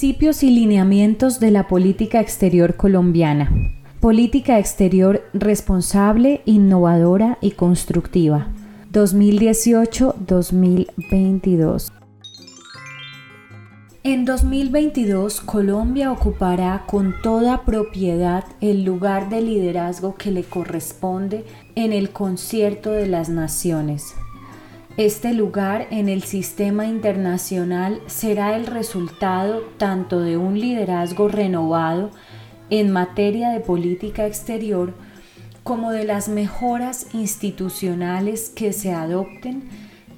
Principios y lineamientos de la política exterior colombiana. Política exterior responsable, innovadora y constructiva. 2018-2022. En 2022, Colombia ocupará con toda propiedad el lugar de liderazgo que le corresponde en el concierto de las naciones. Este lugar en el sistema internacional será el resultado tanto de un liderazgo renovado en materia de política exterior como de las mejoras institucionales que se adopten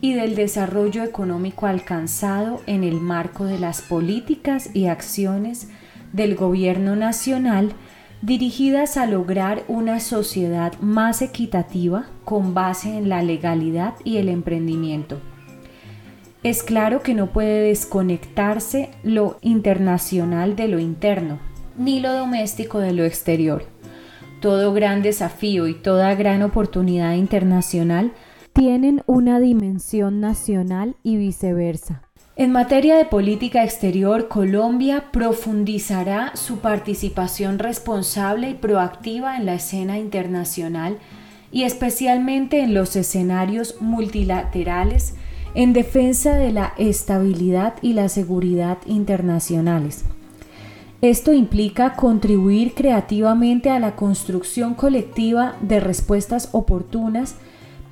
y del desarrollo económico alcanzado en el marco de las políticas y acciones del Gobierno Nacional dirigidas a lograr una sociedad más equitativa con base en la legalidad y el emprendimiento. Es claro que no puede desconectarse lo internacional de lo interno, ni lo doméstico de lo exterior. Todo gran desafío y toda gran oportunidad internacional tienen una dimensión nacional y viceversa. En materia de política exterior, Colombia profundizará su participación responsable y proactiva en la escena internacional y especialmente en los escenarios multilaterales en defensa de la estabilidad y la seguridad internacionales. Esto implica contribuir creativamente a la construcción colectiva de respuestas oportunas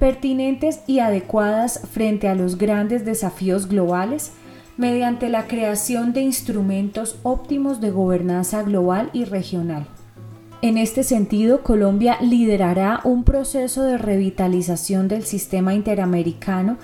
pertinentes y adecuadas frente a los grandes desafíos globales mediante la creación de instrumentos óptimos de gobernanza global y regional. En este sentido, Colombia liderará un proceso de revitalización del sistema interamericano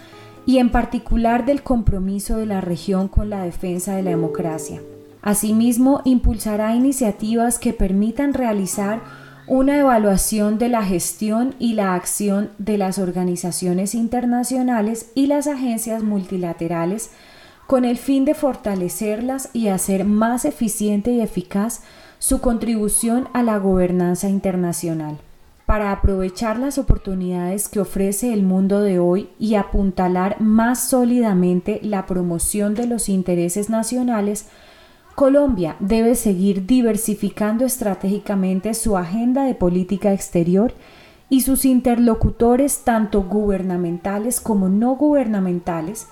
y en particular del compromiso de la región con la defensa de la democracia. Asimismo, impulsará iniciativas que permitan realizar una evaluación de la gestión y la acción de las organizaciones internacionales y las agencias multilaterales con el fin de fortalecerlas y hacer más eficiente y eficaz su contribución a la gobernanza internacional. Para aprovechar las oportunidades que ofrece el mundo de hoy y apuntalar más sólidamente la promoción de los intereses nacionales, Colombia debe seguir diversificando estratégicamente su agenda de política exterior y sus interlocutores tanto gubernamentales como no gubernamentales,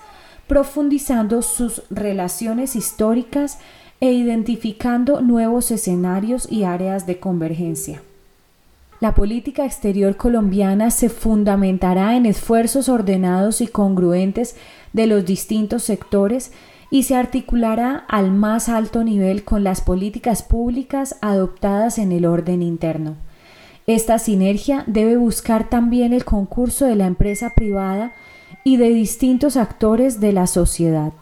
profundizando sus relaciones históricas e identificando nuevos escenarios y áreas de convergencia. La política exterior colombiana se fundamentará en esfuerzos ordenados y congruentes de los distintos sectores y se articulará al más alto nivel con las políticas públicas adoptadas en el orden interno. Esta sinergia debe buscar también el concurso de la empresa privada y de distintos actores de la sociedad.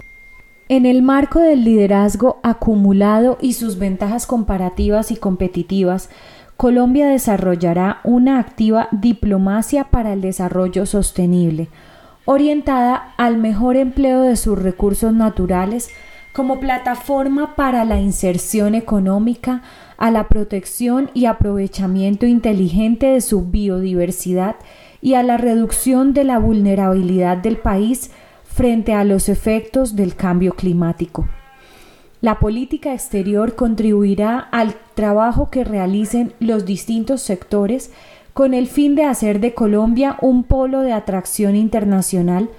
En el marco del liderazgo acumulado y sus ventajas comparativas y competitivas, Colombia desarrollará una activa diplomacia para el desarrollo sostenible, orientada al mejor empleo de sus recursos naturales como plataforma para la inserción económica, a la protección y aprovechamiento inteligente de su biodiversidad y a la reducción de la vulnerabilidad del país frente a los efectos del cambio climático. La política exterior contribuirá al trabajo que realicen los distintos sectores con el fin de hacer de Colombia un polo de atracción internacional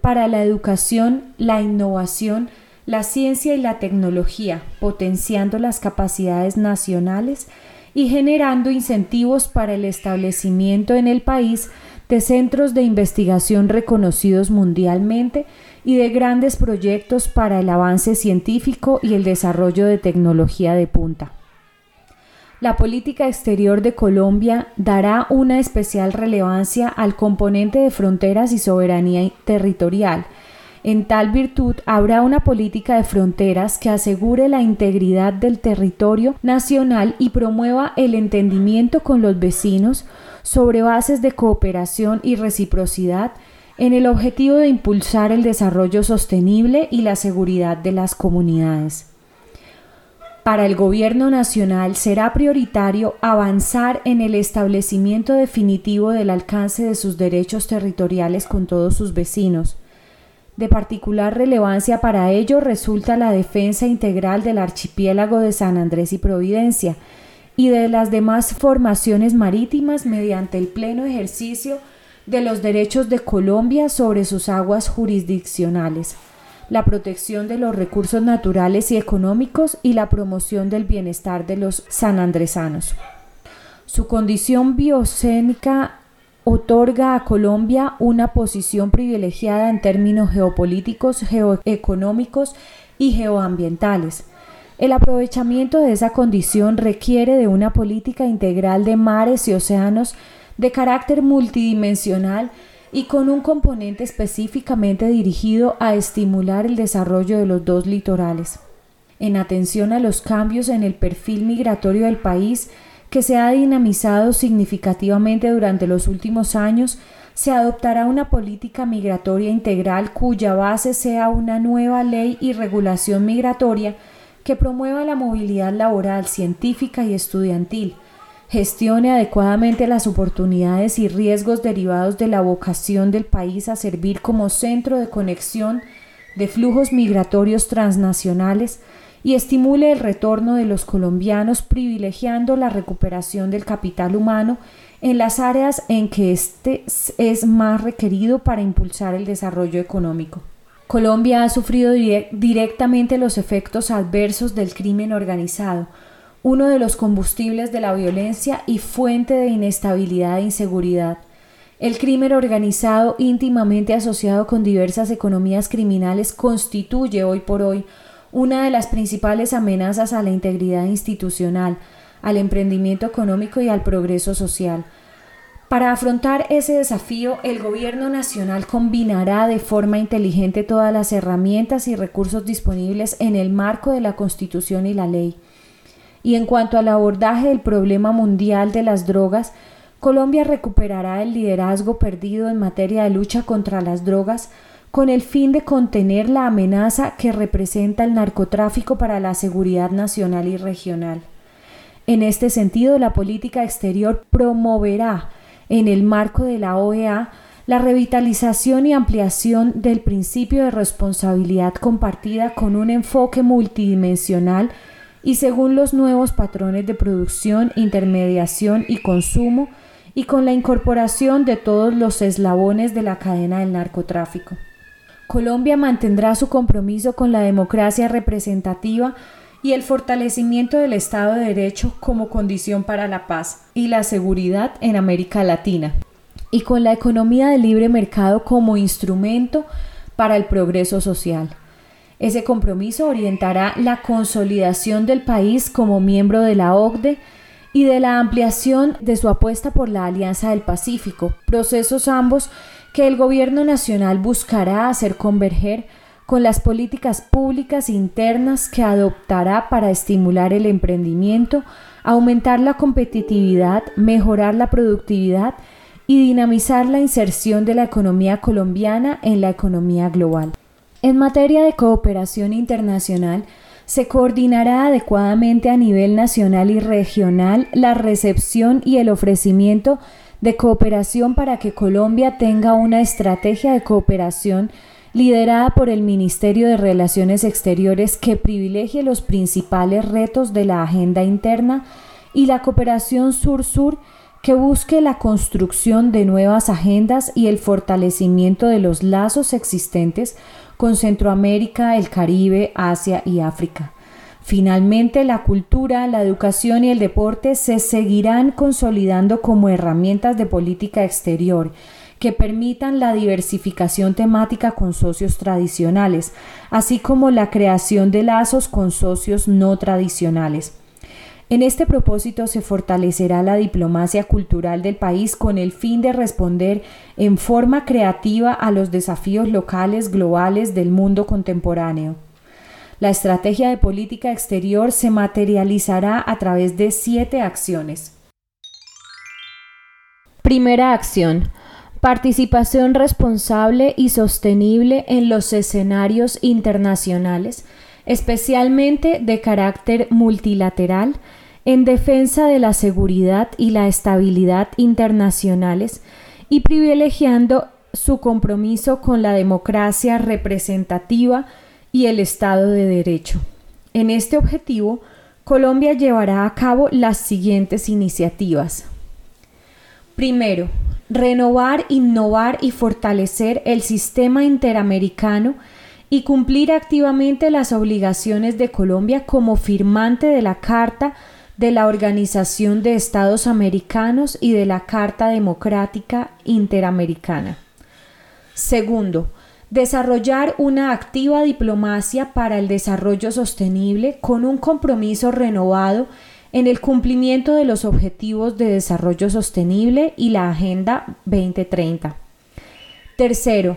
para la educación, la innovación, la ciencia y la tecnología, potenciando las capacidades nacionales y generando incentivos para el establecimiento en el país de centros de investigación reconocidos mundialmente y de grandes proyectos para el avance científico y el desarrollo de tecnología de punta. La política exterior de Colombia dará una especial relevancia al componente de fronteras y soberanía territorial. En tal virtud, habrá una política de fronteras que asegure la integridad del territorio nacional y promueva el entendimiento con los vecinos sobre bases de cooperación y reciprocidad en el objetivo de impulsar el desarrollo sostenible y la seguridad de las comunidades. Para el Gobierno Nacional será prioritario avanzar en el establecimiento definitivo del alcance de sus derechos territoriales con todos sus vecinos, De particular relevancia para ello resulta la defensa integral del archipiélago de San Andrés y Providencia y de las demás formaciones marítimas mediante el pleno ejercicio de los derechos de Colombia sobre sus aguas jurisdiccionales, la protección de los recursos naturales y económicos y la promoción del bienestar de los sanandresanos. Su condición biocénica otorga a Colombia una posición privilegiada en términos geopolíticos, geoeconómicos y geoambientales. El aprovechamiento de esa condición requiere de una política integral de mares y océanos de carácter multidimensional y con un componente específicamente dirigido a estimular el desarrollo de los dos litorales. En atención a los cambios en el perfil migratorio del país, que se ha dinamizado significativamente durante los últimos años, se adoptará una política migratoria integral cuya base sea una nueva ley y regulación migratoria que promueva la movilidad laboral, científica y estudiantil, gestione adecuadamente las oportunidades y riesgos derivados de la vocación del país a servir como centro de conexión de flujos migratorios transnacionales y estimule el retorno de los colombianos privilegiando la recuperación del capital humano en las áreas en que éste es más requerido para impulsar el desarrollo económico. Colombia ha sufrido directamente los efectos adversos del crimen organizado, uno de los combustibles de la violencia y fuente de inestabilidad e inseguridad. El crimen organizado, íntimamente asociado con diversas economías criminales, constituye hoy por hoy una de las principales amenazas a la integridad institucional, al emprendimiento económico y al progreso social. Para afrontar ese desafío, el Gobierno Nacional combinará de forma inteligente todas las herramientas y recursos disponibles en el marco de la Constitución y la ley. Y en cuanto al abordaje del problema mundial de las drogas, Colombia recuperará el liderazgo perdido en materia de lucha contra las drogas con el fin de contener la amenaza que representa el narcotráfico para la seguridad nacional y regional. En este sentido, la política exterior promoverá en el marco de la OEA la revitalización y ampliación del principio de responsabilidad compartida con un enfoque multidimensional y según los nuevos patrones de producción, intermediación y consumo y con la incorporación de todos los eslabones de la cadena del narcotráfico. Colombia mantendrá su compromiso con la democracia representativa y el fortalecimiento del Estado de Derecho como condición para la paz y la seguridad en América Latina, y con la economía de libre mercado como instrumento para el progreso social. Ese compromiso orientará la consolidación del país como miembro de la OCDE y de la ampliación de su apuesta por la Alianza del Pacífico, procesos ambos que el Gobierno Nacional buscará hacer converger con las políticas públicas internas que adoptará para estimular el emprendimiento, aumentar la competitividad, mejorar la productividad y dinamizar la inserción de la economía colombiana en la economía global. En materia de cooperación internacional, se coordinará adecuadamente a nivel nacional y regional la recepción y el ofrecimiento de cooperación para que Colombia tenga una estrategia de cooperación liderada por el Ministerio de Relaciones Exteriores que privilegie los principales retos de la agenda interna y la cooperación sur-sur que busque la construcción de nuevas agendas y el fortalecimiento de los lazos existentes con Centroamérica, el Caribe, Asia y África. Finalmente, la cultura, la educación y el deporte se seguirán consolidando como herramientas de política exterior que permitan la diversificación temática con socios tradicionales, así como la creación de lazos con socios no tradicionales. En este propósito se fortalecerá la diplomacia cultural del país con el fin de responder en forma creativa a los desafíos locales globales del mundo contemporáneo. La estrategia de política exterior se materializará a través de siete acciones. Primera acción participación responsable y sostenible en los escenarios internacionales, especialmente de carácter multilateral, en defensa de la seguridad y la estabilidad internacionales y privilegiando su compromiso con la democracia representativa y el Estado de Derecho. En este objetivo, Colombia llevará a cabo las siguientes iniciativas. Primero, renovar, innovar y fortalecer el sistema interamericano y cumplir activamente las obligaciones de Colombia como firmante de la Carta de la Organización de Estados Americanos y de la Carta Democrática Interamericana. Segundo, desarrollar una activa diplomacia para el desarrollo sostenible con un compromiso renovado en el cumplimiento de los Objetivos de Desarrollo Sostenible y la Agenda 2030. Tercero,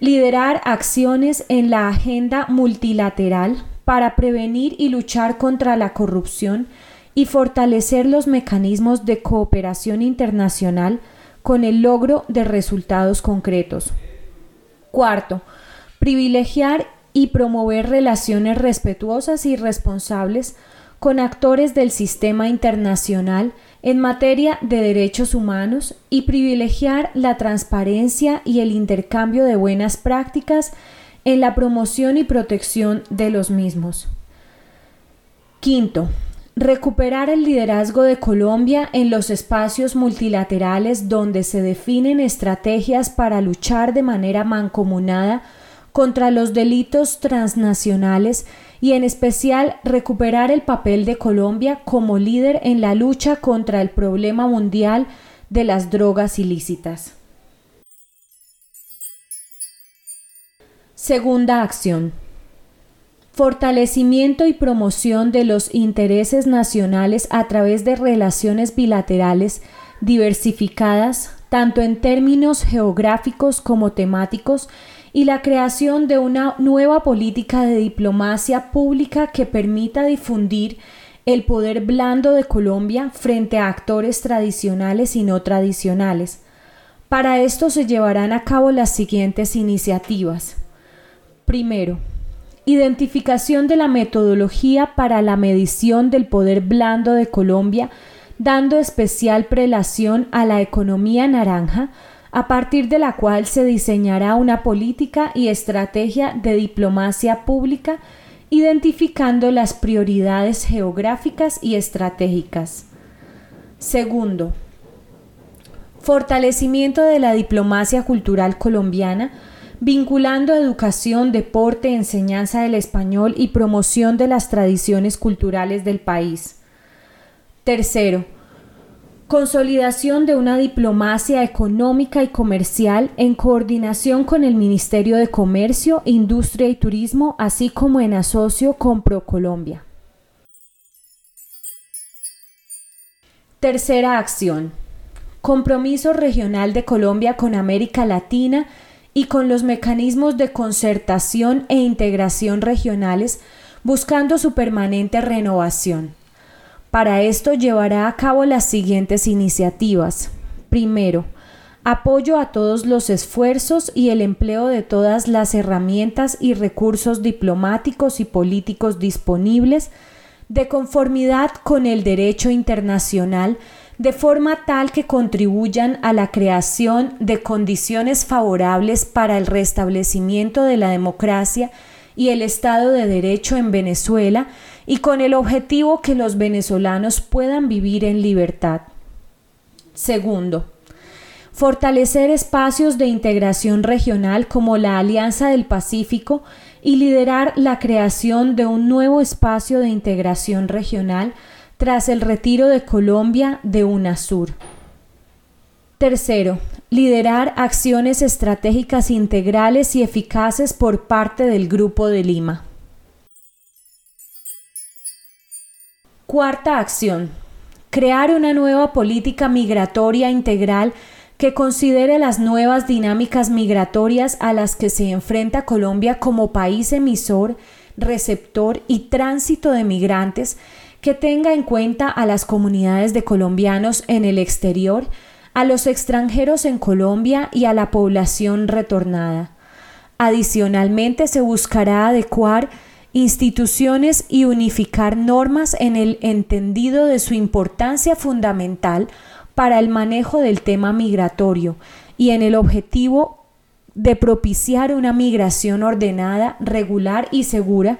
liderar acciones en la agenda multilateral para prevenir y luchar contra la corrupción y fortalecer los mecanismos de cooperación internacional con el logro de resultados concretos. Cuarto, privilegiar y promover relaciones respetuosas y responsables con actores del sistema internacional en materia de derechos humanos y privilegiar la transparencia y el intercambio de buenas prácticas en la promoción y protección de los mismos. Quinto, recuperar el liderazgo de Colombia en los espacios multilaterales donde se definen estrategias para luchar de manera mancomunada contra los delitos transnacionales y en especial recuperar el papel de Colombia como líder en la lucha contra el problema mundial de las drogas ilícitas. Segunda acción. Fortalecimiento y promoción de los intereses nacionales a través de relaciones bilaterales diversificadas, tanto en términos geográficos como temáticos, y la creación de una nueva política de diplomacia pública que permita difundir el poder blando de Colombia frente a actores tradicionales y no tradicionales. Para esto se llevarán a cabo las siguientes iniciativas. Primero, identificación de la metodología para la medición del poder blando de Colombia, dando especial prelación a la economía naranja, a partir de la cual se diseñará una política y estrategia de diplomacia pública identificando las prioridades geográficas y estratégicas. Segundo, fortalecimiento de la diplomacia cultural colombiana, vinculando educación, deporte, enseñanza del español y promoción de las tradiciones culturales del país. Tercero, consolidación de una diplomacia económica y comercial en coordinación con el Ministerio de Comercio, Industria y Turismo, así como en asocio con ProColombia. Tercera acción. Compromiso regional de Colombia con América Latina y con los mecanismos de concertación e integración regionales buscando su permanente renovación. Para esto llevará a cabo las siguientes iniciativas. Primero, apoyo a todos los esfuerzos y el empleo de todas las herramientas y recursos diplomáticos y políticos disponibles de conformidad con el derecho internacional de forma tal que contribuyan a la creación de condiciones favorables para el restablecimiento de la democracia y el Estado de Derecho en Venezuela y con el objetivo que los venezolanos puedan vivir en libertad. Segundo, fortalecer espacios de integración regional como la Alianza del Pacífico y liderar la creación de un nuevo espacio de integración regional tras el retiro de Colombia de UNASUR. Tercero, liderar acciones estratégicas integrales y eficaces por parte del Grupo de Lima. Cuarta acción. Crear una nueva política migratoria integral que considere las nuevas dinámicas migratorias a las que se enfrenta Colombia como país emisor, receptor y tránsito de migrantes, que tenga en cuenta a las comunidades de colombianos en el exterior, a los extranjeros en Colombia y a la población retornada. Adicionalmente, se buscará adecuar instituciones y unificar normas en el entendido de su importancia fundamental para el manejo del tema migratorio y en el objetivo de propiciar una migración ordenada, regular y segura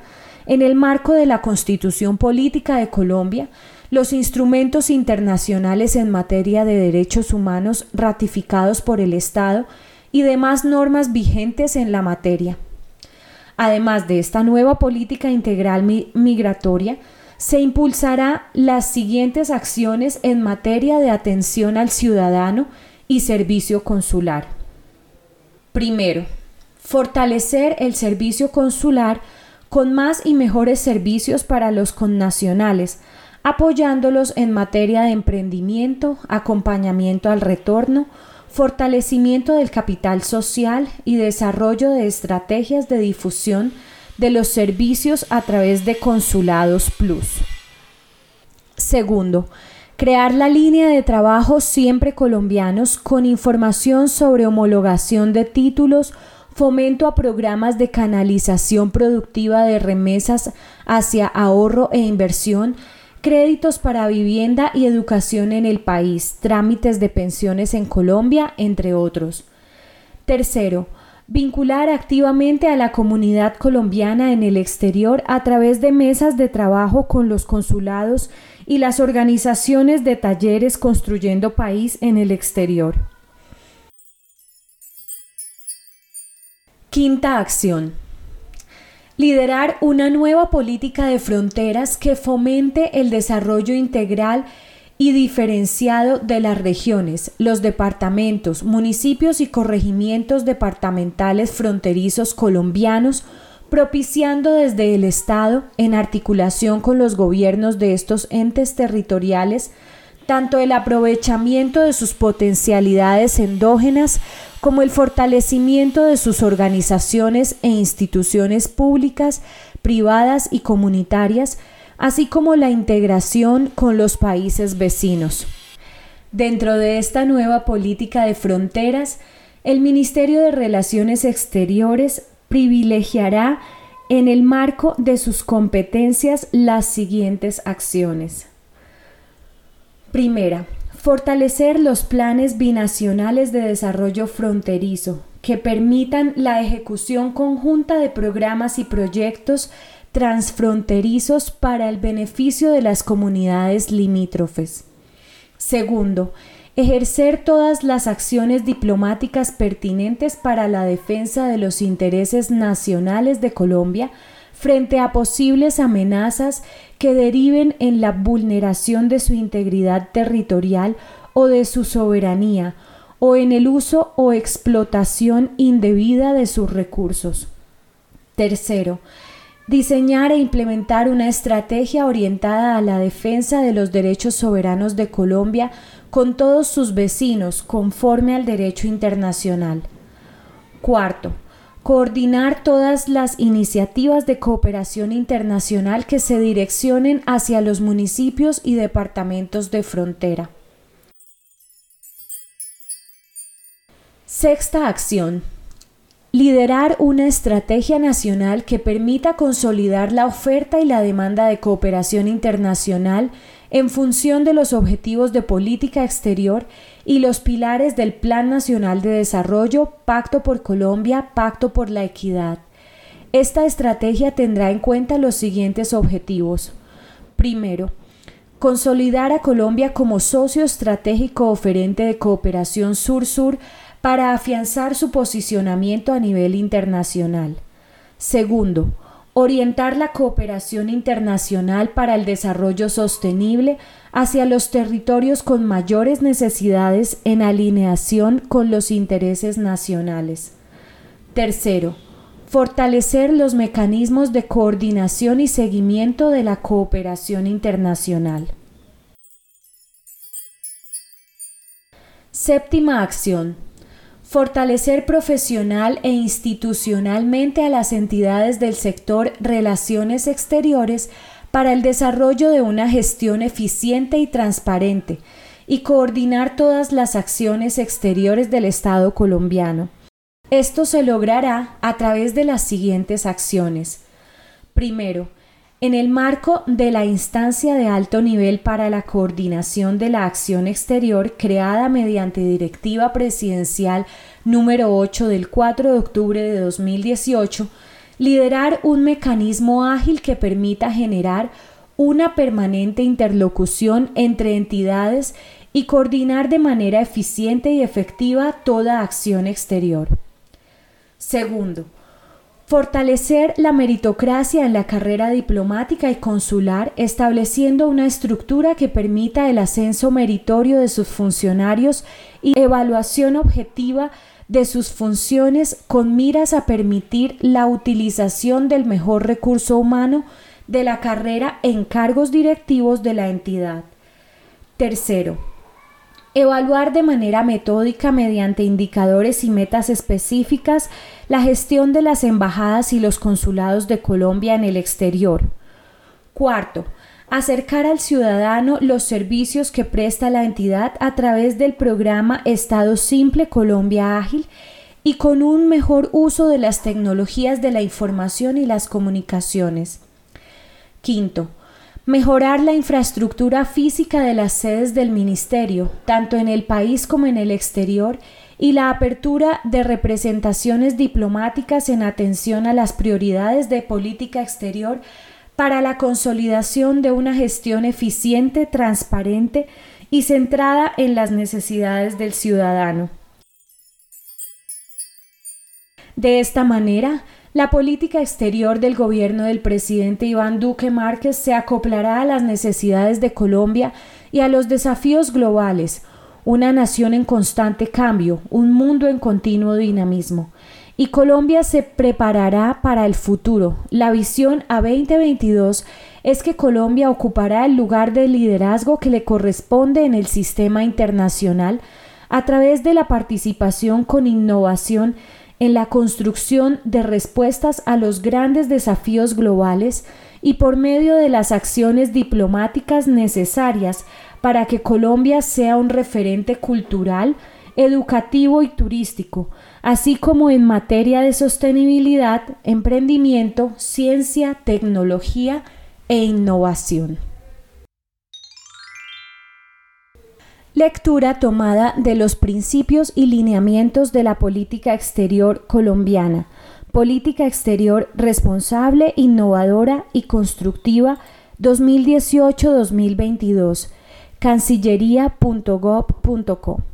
en el marco de la Constitución Política de Colombia, los instrumentos internacionales en materia de derechos humanos ratificados por el Estado y demás normas vigentes en la materia. Además de esta nueva política integral migratoria, se impulsará las siguientes acciones en materia de atención al ciudadano y servicio consular. Primero, fortalecer el servicio consular con más y mejores servicios para los connacionales, apoyándolos en materia de emprendimiento, acompañamiento al retorno, fortalecimiento del capital social y desarrollo de estrategias de difusión de los servicios a través de Consulados Plus. Segundo, crear la línea de trabajo siempre colombianos con información sobre homologación de títulos, fomento a programas de canalización productiva de remesas hacia ahorro e inversión, créditos para vivienda y educación en el país, trámites de pensiones en Colombia, entre otros. Tercero, vincular activamente a la comunidad colombiana en el exterior a través de mesas de trabajo con los consulados y las organizaciones de talleres construyendo país en el exterior. Quinta acción. Liderar una nueva política de fronteras que fomente el desarrollo integral y diferenciado de las regiones, los departamentos, municipios y corregimientos departamentales fronterizos colombianos, propiciando desde el Estado, en articulación con los gobiernos de estos entes territoriales, tanto el aprovechamiento de sus potencialidades endógenas como el fortalecimiento de sus organizaciones e instituciones públicas, privadas y comunitarias, así como la integración con los países vecinos. Dentro de esta nueva política de fronteras, el Ministerio de Relaciones Exteriores privilegiará en el marco de sus competencias las siguientes acciones. Primera, Fortalecer los planes binacionales de desarrollo fronterizo que permitan la ejecución conjunta de programas y proyectos transfronterizos para el beneficio de las comunidades limítrofes. Segundo, ejercer todas las acciones diplomáticas pertinentes para la defensa de los intereses nacionales de Colombia frente a posibles amenazas que deriven en la vulneración de su integridad territorial o de su soberanía, o en el uso o explotación indebida de sus recursos. Tercero, diseñar e implementar una estrategia orientada a la defensa de los derechos soberanos de Colombia con todos sus vecinos conforme al derecho internacional. Cuarto, coordinar todas las iniciativas de cooperación internacional que se direccionen hacia los municipios y departamentos de frontera. Sexta acción. Liderar una estrategia nacional que permita consolidar la oferta y la demanda de cooperación internacional en función de los objetivos de política exterior y los pilares del Plan Nacional de Desarrollo, Pacto por Colombia, Pacto por la Equidad. Esta estrategia tendrá en cuenta los siguientes objetivos. Primero, consolidar a Colombia como socio estratégico oferente de cooperación sur-sur para afianzar su posicionamiento a nivel internacional. Segundo, orientar la cooperación internacional para el desarrollo sostenible hacia los territorios con mayores necesidades en alineación con los intereses nacionales. Tercero, fortalecer los mecanismos de coordinación y seguimiento de la cooperación internacional. Séptima acción fortalecer profesional e institucionalmente a las entidades del sector relaciones exteriores para el desarrollo de una gestión eficiente y transparente y coordinar todas las acciones exteriores del Estado colombiano. Esto se logrará a través de las siguientes acciones. Primero, En el marco de la instancia de alto nivel para la coordinación de la acción exterior creada mediante Directiva Presidencial número 8 del 4 de octubre de 2018, liderar un mecanismo ágil que permita generar una permanente interlocución entre entidades y coordinar de manera eficiente y efectiva toda acción exterior. Segundo, Fortalecer la meritocracia en la carrera diplomática y consular, estableciendo una estructura que permita el ascenso meritorio de sus funcionarios y evaluación objetiva de sus funciones con miras a permitir la utilización del mejor recurso humano de la carrera en cargos directivos de la entidad. Tercero, Evaluar de manera metódica mediante indicadores y metas específicas la gestión de las embajadas y los consulados de Colombia en el exterior. Cuarto, acercar al ciudadano los servicios que presta la entidad a través del programa Estado Simple Colombia Ágil y con un mejor uso de las tecnologías de la información y las comunicaciones. Quinto, mejorar la infraestructura física de las sedes del Ministerio, tanto en el país como en el exterior, y la apertura de representaciones diplomáticas en atención a las prioridades de política exterior para la consolidación de una gestión eficiente, transparente y centrada en las necesidades del ciudadano. De esta manera, la política exterior del gobierno del presidente Iván Duque Márquez se acoplará a las necesidades de Colombia y a los desafíos globales, una nación en constante cambio, un mundo en continuo dinamismo. Y Colombia se preparará para el futuro. La visión a 2022 es que Colombia ocupará el lugar de liderazgo que le corresponde en el sistema internacional a través de la participación con innovación en la construcción de respuestas a los grandes desafíos globales y por medio de las acciones diplomáticas necesarias para que Colombia sea un referente cultural, educativo y turístico, así como en materia de sostenibilidad, emprendimiento, ciencia, tecnología e innovación. Lectura tomada de los principios y lineamientos de la política exterior colombiana. Política exterior responsable, innovadora y constructiva 2018-2022. Cancillería.gov.co